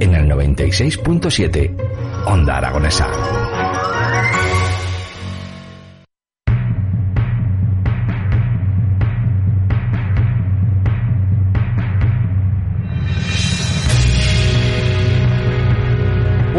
En el 96.7, Onda Aragonesa.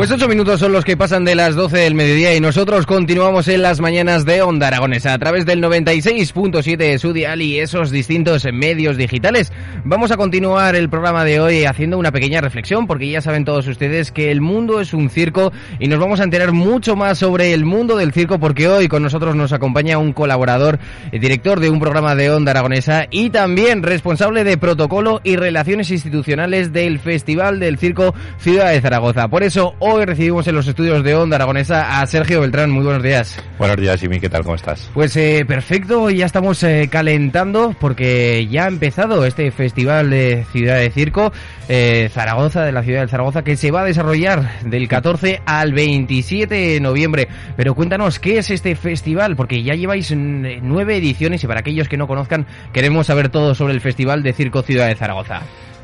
Pues ocho minutos son los que pasan de las 12 del mediodía y nosotros continuamos en las mañanas de Onda Aragonesa a través del 96.7 de su dial y esos distintos medios digitales. Vamos a continuar el programa de hoy haciendo una pequeña reflexión porque ya saben todos ustedes que el mundo es un circo y nos vamos a enterar mucho más sobre el mundo del circo porque hoy con nosotros nos acompaña un colaborador, el director de un programa de Onda Aragonesa y también responsable de protocolo y relaciones institucionales del Festival del Circo Ciudad de Zaragoza. Por eso Hoy recibimos en los estudios de Onda Aragonesa a Sergio Beltrán. Muy buenos días. Buenos días, Jimmy. ¿Qué tal? ¿Cómo estás? Pues eh, perfecto. Ya estamos eh, calentando porque ya ha empezado este Festival de Ciudad de Circo eh, Zaragoza, de la ciudad de Zaragoza, que se va a desarrollar del 14 al 27 de noviembre. Pero cuéntanos, ¿qué es este festival? Porque ya lleváis nueve ediciones y para aquellos que no conozcan, queremos saber todo sobre el Festival de Circo Ciudad de Zaragoza.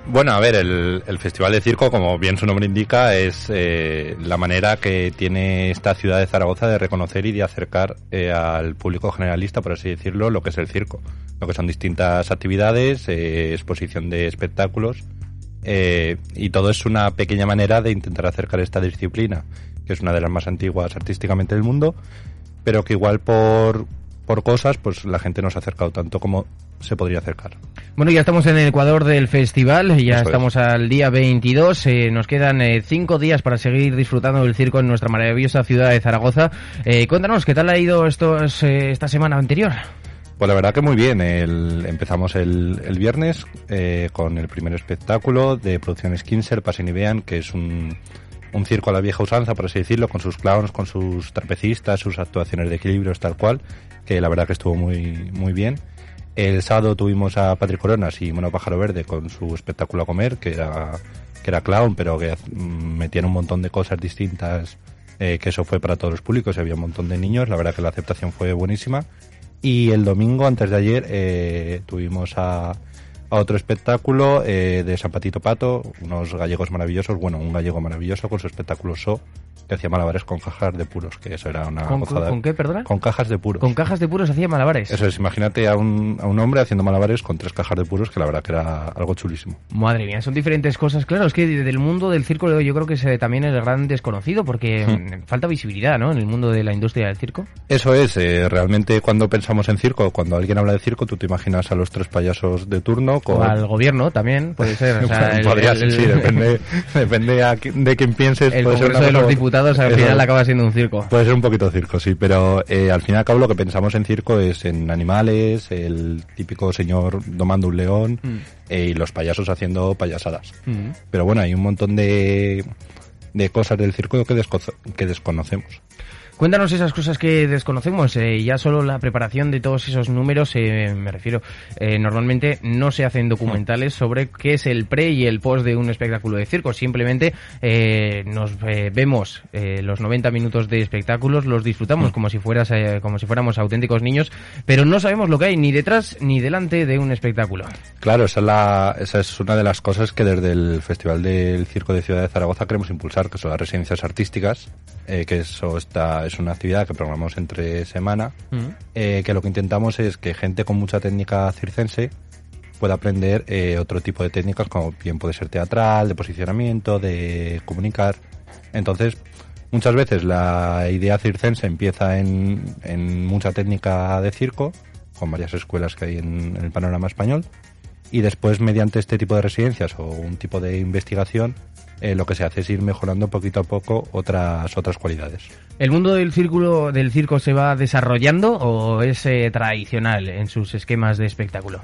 Bueno, a ver, el, Festival de Circo, como bien su nombre indica, es eh, la manera que tiene esta ciudad de Zaragoza de reconocer y de acercar eh, al público generalista, por así decirlo, lo que es el circo. Lo que son distintas actividades, eh, exposición de espectáculos, y todo es una pequeña manera de intentar acercar esta disciplina, que es una de las más antiguas artísticamente del mundo, pero que igual por, por cosas, pues la gente no se ha acercado tanto como se podría acercar. Bueno, ya estamos en el Ecuador del festival, ya estamos al día 22, eh, nos quedan eh, cinco días para seguir disfrutando del circo en nuestra maravillosa ciudad de Zaragoza. Eh, cuéntanos, ¿qué tal ha ido estos, esta semana anterior? Pues la verdad que muy bien. empezamos el, viernes con el primer espectáculo de Producciones Kinser, Pasen y Vean, que es un, un circo a la vieja usanza, por así decirlo, con sus clowns, con sus trapecistas, sus actuaciones de equilibrios, tal cual, que la verdad que estuvo muy, muy bien. El sábado tuvimos a Patrick Coronas y Mono Pájaro Verde con su espectáculo a comer, que era, que era clown, pero que metían un montón de cosas distintas, eh, que eso fue para todos los públicos, había un montón de niños, la verdad que la aceptación fue buenísima. Y el domingo, antes de ayer, eh, tuvimos a, a, otro espectáculo eh, de San Patito Pato, unos gallegos maravillosos, bueno, un gallego maravilloso con su espectáculo So, que hacía malabares con cajas de puros, que eso era una ¿Con, ¿Con qué, perdona? Con cajas de puros. Con cajas de puros hacía malabares. Eso es, imagínate a un, a un hombre haciendo malabares con tres cajas de puros, que la verdad que era algo chulísimo. Madre mía, son diferentes cosas. Claro, es que del mundo del circo yo creo que es también el gran desconocido, porque hmm. falta visibilidad, ¿no? En el mundo de la industria del circo. Eso es, eh, realmente cuando pensamos en circo, cuando alguien habla de circo, tú te imaginas a los tres payasos de turno. Con... O al gobierno también, puede ser. Podría ser, sí, depende, depende de quién pienses. El Congreso de los Diputados al final acaba siendo un circo. Puede ser un poquito circo, sí, pero eh, al fin y al cabo lo que pensamos en circo es en animales, el típico señor domando un león mm. eh, y los payasos haciendo payasadas. Mm. Pero bueno, hay un montón de, de cosas del circo que, que desconocemos. Cuéntanos esas cosas que desconocemos. Eh, ya solo la preparación de todos esos números, eh, me refiero, eh, normalmente no se hacen documentales sobre qué es el pre y el post de un espectáculo de circo. Simplemente nos vemos los 90 minutos de espectáculos, los disfrutamos como si fueras, como si fuéramos auténticos niños, pero no sabemos lo que hay ni detrás ni delante de un espectáculo. Claro, esa es, la, esa es una de las cosas que desde el Festival del Circo de Ciudad de Zaragoza queremos impulsar, que son las residencias artísticas, que eso está es una actividad que programamos entre semana, mm. eh, que lo que intentamos es que gente con mucha técnica circense pueda aprender eh, otro tipo de técnicas, como bien puede ser teatral, de posicionamiento, de comunicar. Entonces, muchas veces la idea circense empieza en, en mucha técnica de circo, con varias escuelas que hay en, en el panorama español, y después mediante este tipo de residencias o un tipo de investigación eh, lo que se hace es ir mejorando poquito a poco otras otras cualidades. ¿El mundo del círculo del circo se va desarrollando o es eh, tradicional en sus esquemas de espectáculo?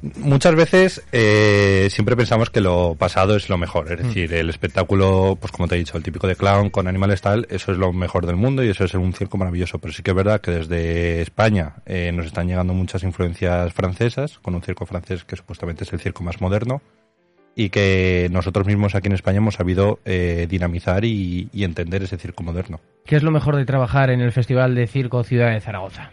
Muchas veces eh, siempre pensamos que lo pasado es lo mejor, es decir, el espectáculo, pues como te he dicho, el típico de clown con Animal Style, eso es lo mejor del mundo y eso es un circo maravilloso, pero sí que es verdad que desde España eh, nos están llegando muchas influencias francesas, con un circo francés que supuestamente es el circo más moderno y que nosotros mismos aquí en España hemos sabido eh, dinamizar y, y entender ese circo moderno. ¿Qué es lo mejor de trabajar en el Festival de Circo Ciudad de Zaragoza?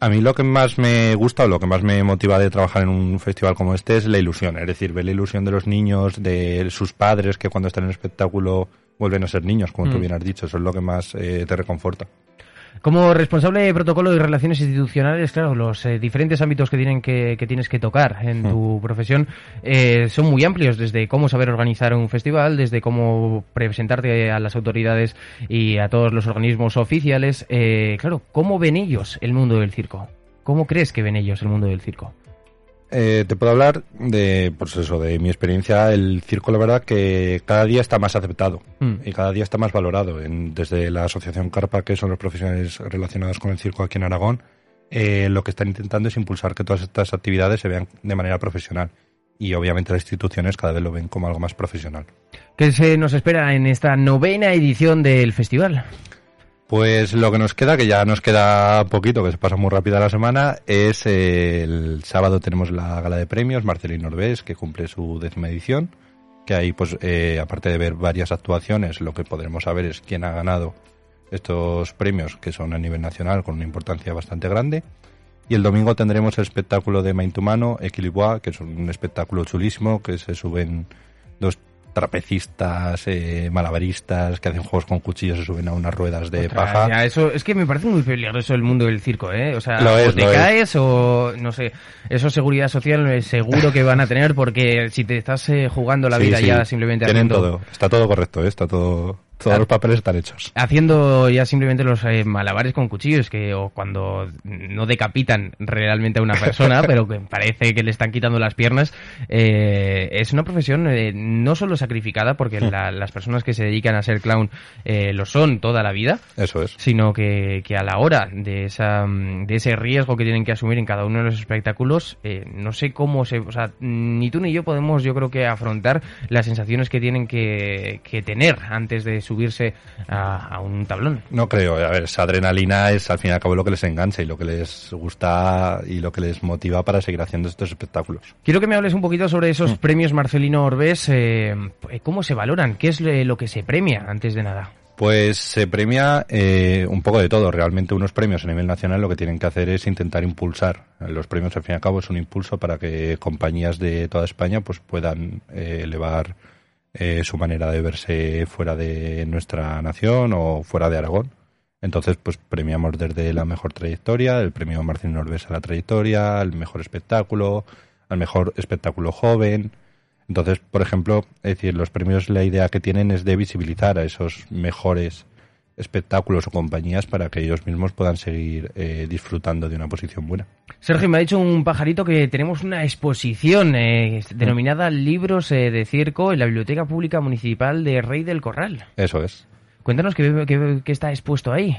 A mí lo que más me gusta o lo que más me motiva de trabajar en un festival como este es la ilusión, es decir, ver la ilusión de los niños, de sus padres que cuando están en el espectáculo vuelven a ser niños, como tú Mm. bien has dicho, eso es lo que más eh, te reconforta. Como responsable de protocolo y relaciones institucionales, claro, los eh, diferentes ámbitos que, tienen que, que tienes que tocar en tu profesión eh, son muy amplios, desde cómo saber organizar un festival, desde cómo presentarte a las autoridades y a todos los organismos oficiales. Eh, claro, ¿cómo ven ellos el mundo del circo? ¿Cómo crees que ven ellos el mundo del circo? Eh, te puedo hablar de, pues eso, de mi experiencia. El circo, la verdad, que cada día está más aceptado Mm. y cada día está más valorado. En- desde la asociación Carpa, que son los profesionales relacionados con el circo aquí en Aragón, eh, lo que están intentando es impulsar que todas estas actividades se vean de manera profesional. Y obviamente las instituciones cada vez lo ven como algo más profesional. ¿Qué se nos espera en esta novena edición del festival? Pues lo que nos queda, que ya nos queda poquito, que se pasa muy rápida la semana, es el sábado tenemos la gala de premios, Marcelino Orbés, que cumple su décima edición, que ahí pues eh, aparte de ver varias actuaciones, lo que podremos saber es quién ha ganado estos premios, que son a nivel nacional, con una importancia bastante grande. Y el domingo tendremos el espectáculo de Main Humano, Equilibois, que es un espectáculo chulísimo, que se suben dos trapecistas, eh, malabaristas, que hacen juegos con cuchillos, se suben a unas ruedas de paja. ya, eso es que me parece muy peligroso el mundo del circo, ¿eh? O sea, Lo o es, te lo es. caes o no sé, eso seguridad social eh, seguro que van a tener porque si te estás eh, jugando la Sí, vida sí, ya simplemente Tienen haciendo, todo, está todo correcto, ¿eh? está todo, todos Ah. los papeles están hechos. haciendo ya simplemente los eh, malabares con cuchillos que o cuando no decapitan realmente a una persona, pero que parece que le están quitando las piernas, eh, es una profesión eh, no solo sacrificada porque la- las personas que se dedican a ser clown eh, lo son toda la vida, Eso es. sino que, que a la hora de esa de ese riesgo que tienen que asumir en cada uno de los espectáculos eh, no sé cómo se o sea ni tú ni yo podemos yo creo que afrontar las sensaciones que tienen que, que tener antes de subirse a, a un tablón No creo, a ver, esa adrenalina es al fin y al cabo lo que les engancha y lo que les gusta y lo que les motiva para seguir haciendo estos espectáculos. quiero que me hables un poquito sobre esos premios Marcelino Orbés eh, cómo se valoran qué es le- lo que se premia antes de nada Pues se premia eh, un poco de todo. Realmente unos premios a nivel nacional lo que tienen que hacer es intentar impulsar. Los premios al fin y al cabo es un impulso para que compañías de toda España pues puedan eh, elevar eh, su manera de verse fuera de nuestra nación o fuera de Aragón. Entonces, pues premiamos desde la mejor trayectoria, el premio Martín Norbes a la trayectoria, al mejor espectáculo, al mejor espectáculo joven. Entonces, por ejemplo, es decir, los premios la idea que tienen es de visibilizar a esos mejores espectáculos o compañías para que ellos mismos puedan seguir eh, disfrutando de una posición buena. Sergio, me ha dicho un pajarito que tenemos una exposición eh, denominada Libros eh, de Circo en la Biblioteca Pública Municipal de Rey del Corral. Eso es. Cuéntanos qué, qué- qué está expuesto ahí.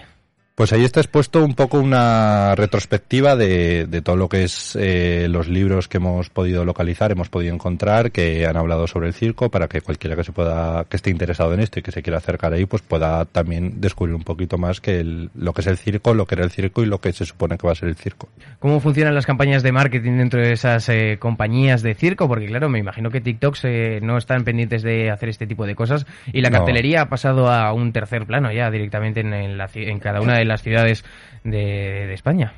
Pues ahí está expuesto un poco una retrospectiva de, de todo lo que es eh, los libros que hemos podido localizar, hemos podido encontrar, que han hablado sobre el circo, para que cualquiera que se pueda, que esté interesado en esto y que se quiera acercar ahí, pues pueda también descubrir un poquito más que el- lo que es el circo, lo que era el circo y lo que se supone que va a ser el circo. ¿Cómo funcionan las campañas de marketing dentro de esas eh, compañías de circo? Porque claro, me imagino que TikToks eh, no están pendientes de hacer este tipo de cosas y la No. cartelería ha pasado a un tercer plano ya directamente en, en la en cada una de las ciudades de, España.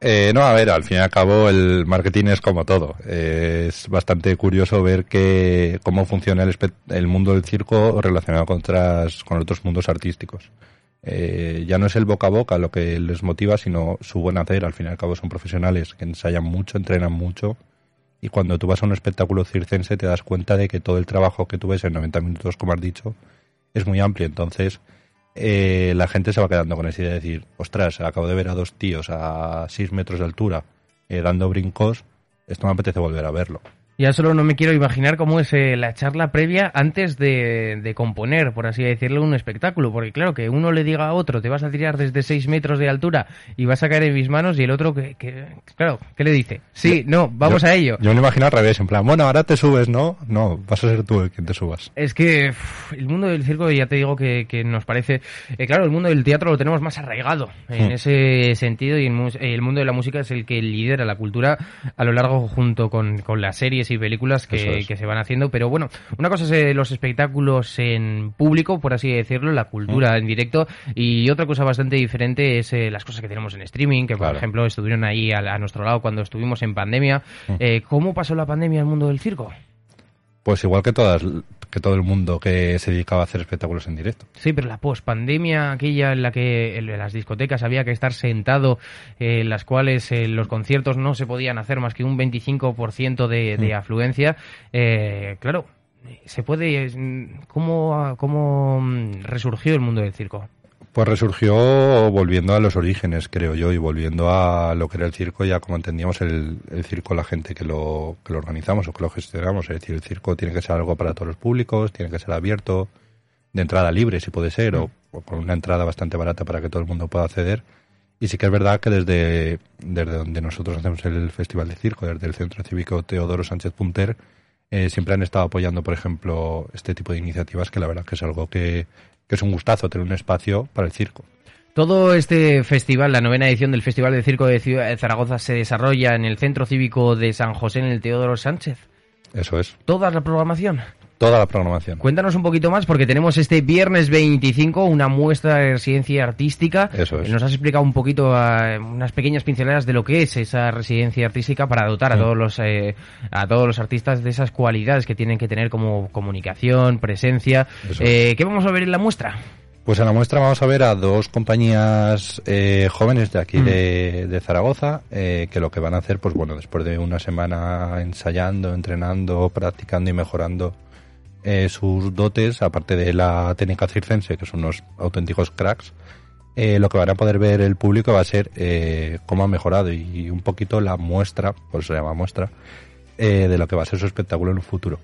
Eh, no, a ver, al fin y al cabo el marketing es como todo. Eh, es bastante curioso ver que cómo funciona el, el mundo del circo relacionado con, otras, con otros mundos artísticos. Eh, ya no es el boca a boca lo que les motiva, sino su buen hacer. Al fin y al cabo son profesionales que ensayan mucho, entrenan mucho. Y cuando tú vas a un espectáculo circense te das cuenta de que todo el trabajo que tú ves en 90 minutos, como has dicho, es muy amplio. Entonces, eh, la gente se va quedando con esa idea de decir, ostras, acabo de ver a dos tíos a 6 metros de altura eh, dando brincos, esto me apetece volver a verlo. Ya solo no me quiero imaginar cómo es eh, la charla previa antes de, de, componer, por así decirlo, un espectáculo. Porque claro, que uno le diga a otro, te vas a tirar desde 6 metros de altura y vas a caer en mis manos, y el otro, que, que claro, ¿qué le dice? Sí, no, vamos yo, a ello. Yo me imagino al revés, en plan, bueno, ahora te subes, ¿no? No, vas a ser tú el quien te subas. Es que el mundo del circo, ya te digo que, que nos parece... Eh, claro, el mundo del teatro lo tenemos más arraigado en Hmm. ese sentido y el, el mundo de la música es el que lidera la cultura a lo largo junto con, con las series y películas que, es. que se van haciendo. Pero bueno, una cosa es eh, los espectáculos en público, por así decirlo, la cultura en directo y otra cosa bastante diferente es eh, las cosas que tenemos en streaming, que por Claro. ejemplo estuvieron ahí a, a nuestro lado cuando estuvimos en pandemia. Eh, ¿Cómo pasó la pandemia al mundo del circo? Pues igual que todas, que todo el mundo que se dedicaba a hacer espectáculos en directo. Sí, pero la pospandemia, aquella en la que en las discotecas había que estar sentado, eh, en las cuales eh, los conciertos no se podían hacer más que un 25% de, de afluencia, eh, claro, se puede... mm, ¿Cómo, ¿Cómo mm, resurgió el mundo del circo? Pues resurgió volviendo a los orígenes, creo yo, y volviendo a lo que era el circo, ya como entendíamos el, el circo, la gente que lo, que lo organizamos o que lo gestionamos. Es decir, el circo tiene que ser algo para todos los públicos, tiene que ser abierto, de entrada libre, si puede ser, o, o con una entrada bastante barata para que todo el mundo pueda acceder. Y sí que es verdad que desde, desde donde nosotros hacemos el Festival de Circo, desde el Centro Cívico Teodoro Sánchez Punter, eh, siempre han estado apoyando, por ejemplo, este tipo de iniciativas, que la verdad que es algo que, que es un gustazo tener un espacio para el circo. Todo este festival, la novena edición del Festival de Circo de Ciudad de Zaragoza, se desarrolla en el Centro Cívico de San José, en el Teodoro Sánchez. Eso es. ¿Toda la programación? Toda la programación. Cuéntanos un poquito más porque tenemos este viernes 25 una muestra de residencia artística. Eso es. Nos has explicado un poquito, eh, unas pequeñas pinceladas de lo que es esa residencia artística para dotar a todos los eh, a todos los artistas de esas cualidades que tienen que tener como comunicación, presencia. Eh, ¿Qué vamos a ver en la muestra? Pues en la muestra vamos a ver a dos compañías eh, jóvenes de aquí Mm. de, de Zaragoza que lo que van a hacer, pues bueno, después de una semana ensayando, entrenando, practicando y mejorando eh, sus dotes, aparte de la técnica circense, que son unos auténticos cracks, eh, lo que van a poder ver el público va a ser eh, cómo ha mejorado y un poquito la muestra, por eso se llama muestra, eh, de lo que va a ser su espectáculo en un futuro.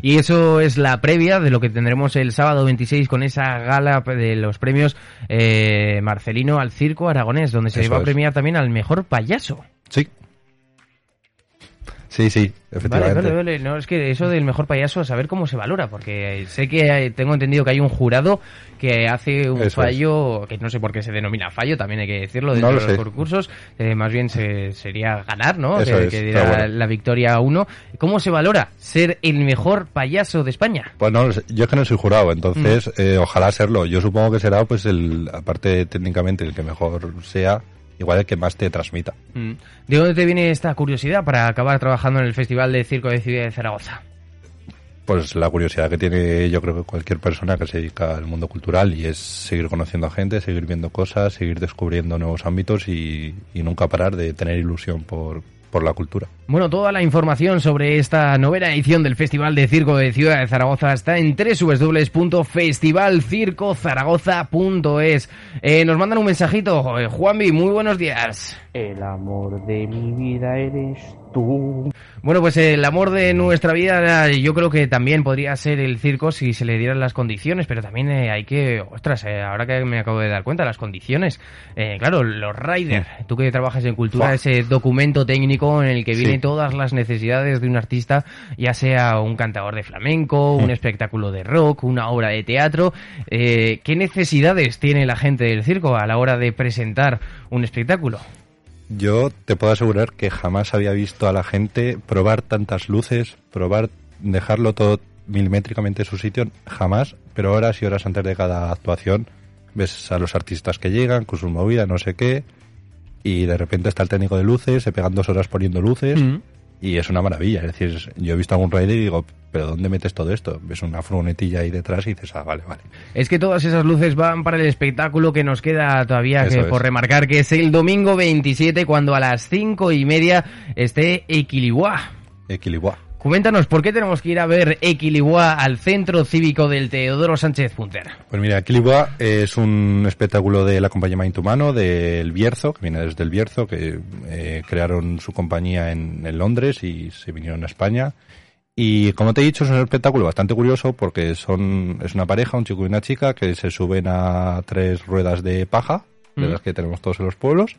Y eso es la previa de lo que tendremos el sábado 26 con esa gala de los premios eh, Marcelino al Circo Aragonés, donde se Eso va a es. premiar también al mejor payaso. Sí. Sí, sí, efectivamente. vale, vale. No, es que eso del mejor payaso, a saber cómo se valora, porque sé que tengo entendido que hay un jurado que hace un Eso es. fallo, que no sé por qué se denomina fallo, también hay que decirlo, No dentro lo de los sé. concursos, eh, más bien se, sería ganar, ¿no? Eso que es, que bueno. la victoria a uno. ¿Cómo se valora ser el mejor payaso de España? Pues no, yo es que no soy jurado, entonces Mm. eh, ojalá serlo. Yo supongo que será, pues, el aparte técnicamente el que mejor sea, igual el que más te transmita. Mm. ¿De dónde te viene esta curiosidad para acabar trabajando en el Festival de Circo de Ciudad de Zaragoza? Pues la curiosidad que tiene yo creo que cualquier persona que se dedica al mundo cultural y es seguir conociendo a gente, seguir viendo cosas, seguir descubriendo nuevos ámbitos y, y nunca parar de tener ilusión por, por la cultura. Bueno, toda la información sobre esta novena edición del Festival de Circo de Ciudad de Zaragoza está en www.festivalcircozaragoza.es. Eh, nos mandan un mensajito. Eh, Juanvi, muy buenos días. El amor de mi vida eres tú. Bueno, pues el amor de nuestra vida yo creo que también podría ser el circo si se le dieran las condiciones, pero también eh, hay que, ostras, eh, ahora que me acabo de dar cuenta, las condiciones. Eh, claro, los riders, tú que trabajas en cultura, Fua. ese documento técnico en el que Sí. vienen todas las necesidades de un artista, ya sea un cantador de flamenco, un espectáculo de rock, una obra de teatro. Eh, ¿Qué necesidades tiene la gente del circo a la hora de presentar un espectáculo? Yo te puedo asegurar que jamás había visto a la gente probar tantas luces, probar, dejarlo todo milimétricamente en su sitio, jamás, pero horas y horas antes de cada actuación ves a los artistas que llegan con sus movidas, no sé qué, y de repente está el técnico de luces, se pegan dos horas poniendo luces, Mm. Y es una maravilla. Es decir, yo he visto algún rider y digo, ¿pero dónde metes todo esto? Ves una furgonetilla ahí detrás y dices, ah, vale, vale. Es que todas esas luces van para el espectáculo que nos queda todavía que por remarcar, que es el domingo 27, cuando a las cinco y media esté Equilibuá. Coméntanos, ¿por qué tenemos que ir a ver Equilibua al Centro Cívico del Teodoro Sánchez Punter? Pues mira, Equilibua es un espectáculo de la compañía Maintumano, del Bierzo, que viene desde el Bierzo, que eh, crearon su compañía en, en Londres y se vinieron a España. Y como te he dicho, es un espectáculo bastante curioso porque son, es una pareja, un chico y una chica, que se suben a tres ruedas de paja, de Mm. las que tenemos todos en los pueblos.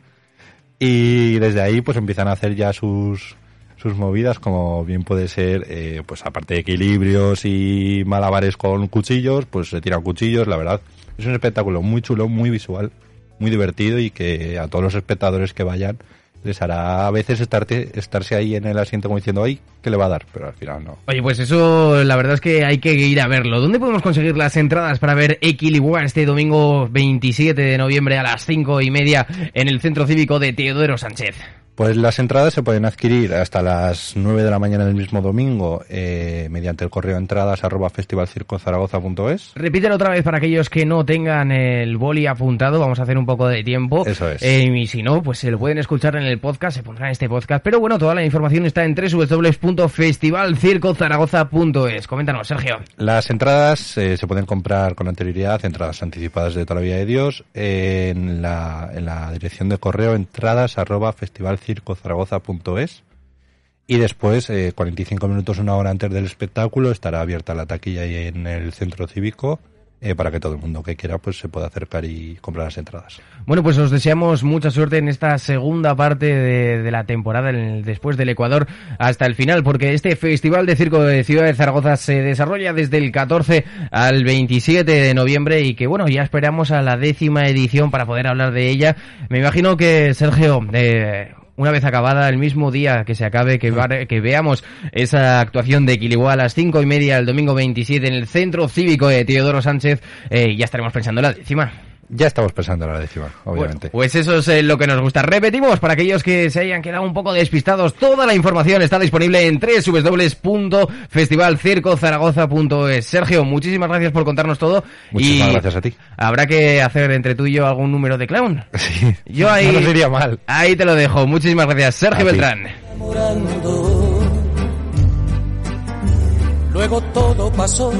Y desde ahí pues empiezan a hacer ya sus, sus movidas, como bien puede ser, eh, pues aparte de equilibrios y malabares con cuchillos, pues se tiran cuchillos, la verdad. Es un espectáculo muy chulo, muy visual, muy divertido y que a todos los espectadores que vayan les hará a veces estarte, estarse ahí en el asiento como diciendo, ay, ¿qué le va a dar? Pero al final no. Oye, pues eso, la verdad es que hay que ir a verlo. ¿Dónde podemos conseguir las entradas para ver Equilibua este domingo 27 de noviembre a las cinco y media en el Centro Cívico de Teodoro Sánchez? Pues las entradas se pueden adquirir hasta las 9 de la mañana del mismo domingo eh, mediante el correo entradas arroba festivalcircozaragoza.es. Repítelo otra vez para aquellos que no tengan el boli apuntado. Vamos a hacer un poco de tiempo. Eso es. Eh, y si no, pues se lo pueden escuchar en el podcast, se pondrá en este podcast. Pero bueno, toda la información está en www.festivalcircozaragoza.es. Coméntanos, Sergio. Las entradas eh, se pueden comprar con anterioridad, entradas anticipadas de toda la vida de Dios, en, la, en la dirección de correo entradas arroba festivalcircozaragoza.es y después, eh, 45 minutos, una hora antes del espectáculo, estará abierta la taquilla ahí en el centro cívico eh, para que todo el mundo que quiera pues se pueda acercar y comprar las entradas. Bueno, pues os deseamos mucha suerte en esta segunda parte de, de la temporada, en el- después del Ecuador hasta el final, porque este Festival de Circo de Ciudad de Zaragoza se desarrolla desde el 14 al 27 de noviembre y que, bueno, ya esperamos a la décima edición para poder hablar de ella. Me imagino que, Sergio, eh, una vez acabada, el mismo día que se acabe, que, que veamos esa actuación de Equilibua a las cinco y media el domingo 27 en el Centro Cívico de Teodoro Sánchez, eh, ya estaremos pensando en la décima. Ya estamos pensando en la décima, obviamente. Bueno, pues eso es eh, lo que nos gusta. Repetimos, para aquellos que se hayan quedado un poco despistados, toda la información está disponible en www.festivalcircozaragoza.es. Sergio, muchísimas gracias por contarnos todo. Muchísimas y gracias a ti. Habrá que hacer entre tú y yo algún número de clown. Sí, Yo ahí, no nos iría mal. ahí te lo dejo. Muchísimas gracias, Sergio A. Beltrán. Luego todo pasó